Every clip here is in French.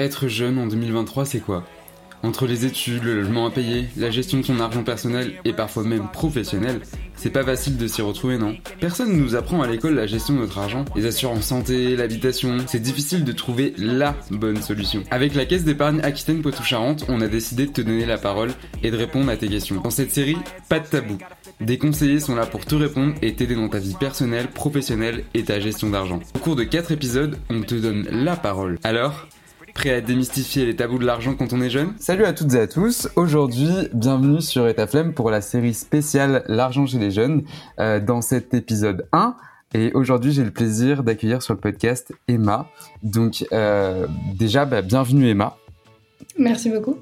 Être jeune en 2023, c'est quoi? Entre les études, le logement à payer, la gestion de son argent personnel et parfois même professionnel, c'est pas facile de s'y retrouver, non? Personne ne nous apprend à l'école la gestion de notre argent, les assurances santé, l'habitation. C'est difficile de trouver LA bonne solution. Avec la caisse d'épargne Aquitaine Poitou-Charentes, on a décidé de te donner la parole et de répondre à tes questions. Dans cette série, pas de tabou. Des conseillers sont là pour te répondre et t'aider dans ta vie personnelle, professionnelle et ta gestion d'argent. Au cours de 4 épisodes, on te donne la parole. Alors, Prêt à démystifier les tabous de l'argent quand on est jeune Salut à toutes et à tous. Aujourd'hui, bienvenue sur Etaflemme pour la série spéciale L'argent chez les jeunes euh, dans cet épisode 1. Et aujourd'hui, j'ai le plaisir d'accueillir sur le podcast Emma. Donc euh, déjà, bah, bienvenue Emma. Merci beaucoup.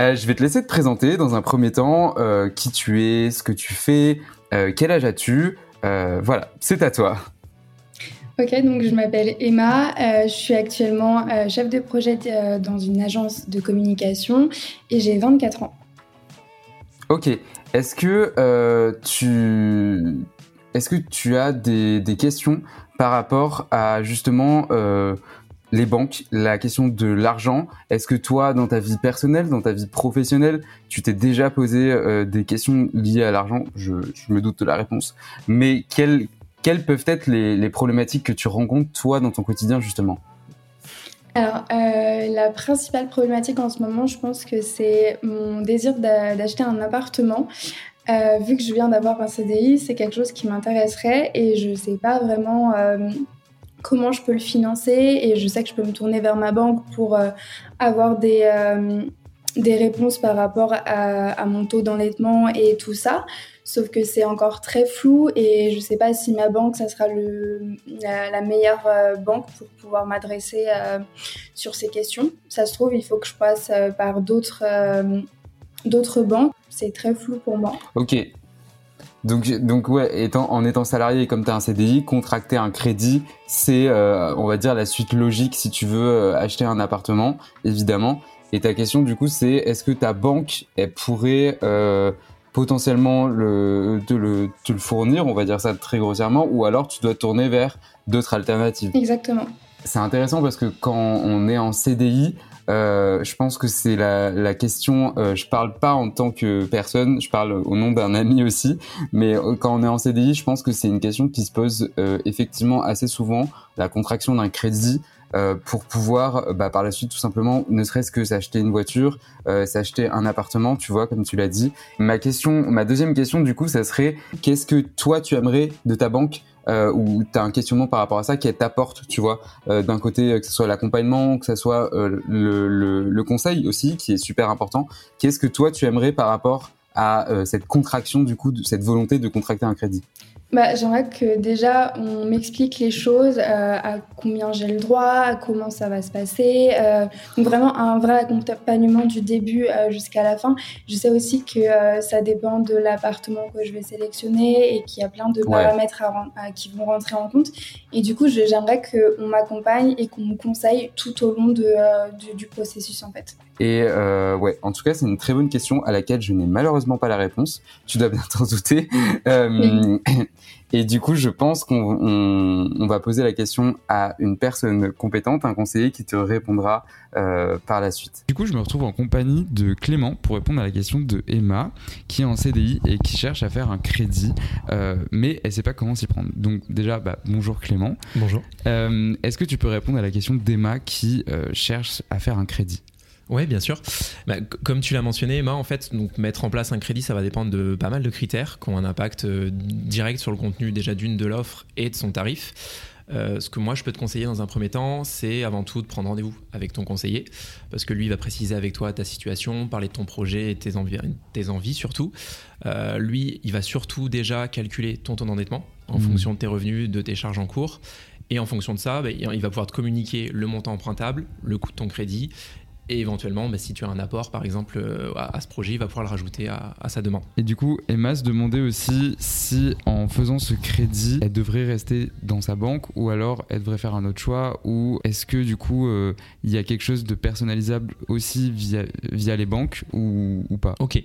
Euh, je vais te laisser te présenter dans un premier temps qui tu es, ce que tu fais, quel âge as-tu. voilà, c'est à toi. Ok, donc je m'appelle Emma, euh, je suis actuellement euh, chef de projet euh, dans une agence de communication et j'ai 24 ans. Ok, est-ce que, tu... Est que tu as des, questions par rapport à justement les banques, la question de l'argent? Est-ce que toi, dans ta vie personnelle, dans ta vie professionnelle, tu t'es déjà posé des questions liées à l'argent? Je, je, me doute de la réponse, mais quelle quelles peuvent être les, problématiques que tu rencontres toi dans ton quotidien justement alors, euh, la principale problématique en ce moment, je pense que c'est mon désir d'acheter un appartement. Euh, vu que je viens d'avoir un CDI, c'est quelque chose qui m'intéresserait et je ne sais pas vraiment euh, comment je peux le financer et je sais que je peux me tourner vers ma banque pour avoir des, des réponses par rapport à, à mon taux d'endettement et tout ça. Sauf que c'est encore très flou et je ne sais pas si ma banque, ça sera la, meilleure euh, banque pour pouvoir m'adresser euh, sur ces questions. Ça se trouve, il faut que je passe euh, par d'autres banques. C'est très flou pour moi. Ok. Donc, donc ouais, en étant salarié comme tu as un CDI, contracter un crédit, c'est, on va dire, la suite logique si tu veux acheter un appartement, évidemment. Et ta question, du coup, c'est est-ce que ta banque, elle pourrait potentiellement le, te, le, te le fournir, on va dire ça très grossièrement, ou alors tu dois tourner vers d'autres alternatives. Exactement. C'est intéressant parce que quand on est en CDI, euh, je pense que c'est la, la, question. Euh, je parle pas en tant que personne, je parle au nom d'un ami aussi. Mais euh, quand on est en CDI, je pense que c'est une question qui se pose euh, effectivement assez souvent. La contraction d'un crédit euh, pour pouvoir euh, bah, par la suite tout simplement ne serait-ce que s'acheter une voiture, euh, s'acheter un appartement, tu vois comme tu l'as dit. Ma question, ma deuxième question du coup, ça serait qu'est-ce que toi tu aimerais de ta banque euh, ou tu as un questionnement par rapport à ça qui t'apporte, tu vois, d'un côté que ce soit l'accompagnement, que ce soit le, le, le, conseil aussi qui est super important. Qu'est-ce que toi tu aimerais par rapport à cette contraction du coup, de cette volonté de contracter un crédit? Bah, J'aimerais que déjà on m'explique les choses, euh, à combien j'ai le droit, à comment ça va se passer. Euh, donc vraiment un vrai accompagnement du début euh, jusqu'à la fin. Je sais aussi que ça dépend de l'appartement que je vais sélectionner et qu'il y a plein de paramètres qui vont rentrer en compte. Et du coup, j'aimerais qu'on m'accompagne et qu'on me conseille tout au long de, du, du, processus en fait. Et ouais, en tout cas, c'est une très bonne question à laquelle je n'ai malheureusement pas la réponse. Tu dois bien t'en douter. Et du coup, je pense qu'on va poser la question à une personne compétente, un conseiller qui te répondra euh, par la suite. Du coup, je me retrouve en compagnie de Clément pour répondre à la question de Emma, qui est en CDI et qui cherche à faire un crédit, euh, mais elle ne sait pas comment s'y prendre. Donc déjà, bah, bonjour Clément. Bonjour. Euh, est-ce que tu peux répondre à la question d'Emma qui cherche à faire un crédit? Oui, bien sûr. Bah, comme tu l'as mentionné, Emma, en fait, donc mettre en place un crédit, ça va dépendre de pas mal de critères qui ont un impact euh, direct sur le contenu déjà d'une de l'offre et de son tarif. Euh, ce que moi je peux te conseiller dans un premier temps, c'est avant tout de prendre rendez-vous avec ton conseiller, parce que lui va préciser avec toi ta situation, parler de ton projet et tes envies, tes envies surtout. Euh, lui, il va surtout déjà calculer ton taux d'endettement en mmh. fonction de tes revenus, de tes charges en cours. Et en fonction de ça, bah, il va pouvoir te communiquer le montant empruntable, le coût de ton crédit Et éventuellement, bah, si tu as un apport, par exemple, euh, à, ce projet, il va pouvoir le rajouter à, sa demande. Et du coup, Emma se demandait aussi si, en faisant ce crédit, elle devrait rester dans sa banque ou alors elle devrait faire un autre choix ou est-ce que du coup, euh, il y a quelque chose de personnalisable aussi via, via les banques ou, ou pas? Ok.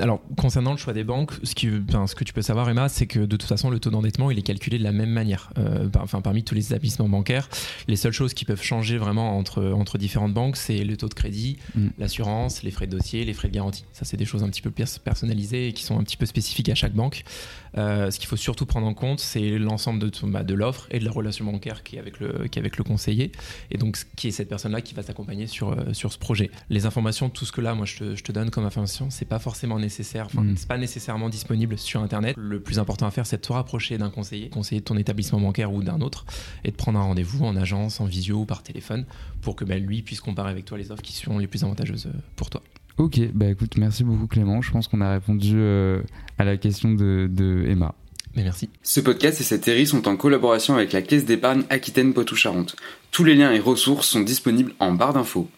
Alors, concernant le choix des banques, ce, qui, ce que tu peux savoir, Emma, c'est que de toute façon, le taux d'endettement, il est calculé de la même manière. Euh, enfin, parmi tous les établissements bancaires, les seules choses qui peuvent changer vraiment entre, entre différentes banques, c'est le taux de crédit, mm. l'assurance, les frais de dossier, les frais de garantie. Ça, c'est des choses un petit peu personnalisées et qui sont un petit peu spécifiques à chaque banque. Euh, ce qu'il faut surtout prendre en compte, c'est l'ensemble de, bah, de l'offre et de la relation bancaire qui est avec le, qui est avec le conseiller. Et donc, qui est cette personne-là qui va t'accompagner sur, euh, sur ce projet. Les informations, tout ce que là, moi, je te, je te donne comme information, c'est pas forcément nécessaire. Enfin, mm. c'est pas nécessairement disponible sur Internet. Le plus important à faire, c'est de te rapprocher d'un conseiller, conseiller de ton établissement bancaire ou d'un autre, et de prendre un rendez-vous en agence, en visio ou par téléphone, pour que bah, lui puisse comparer avec toi les offres qui sont les plus avantageuses euh, pour toi. Ok, bah écoute, merci beaucoup Clément. Je pense qu'on a répondu euh, à la question de, de Emma. Mais merci. Ce podcast et cette série sont en collaboration avec la Caisse d'épargne Aquitaine Poitou-Charentes. Tous les liens et ressources sont disponibles en barre d'infos.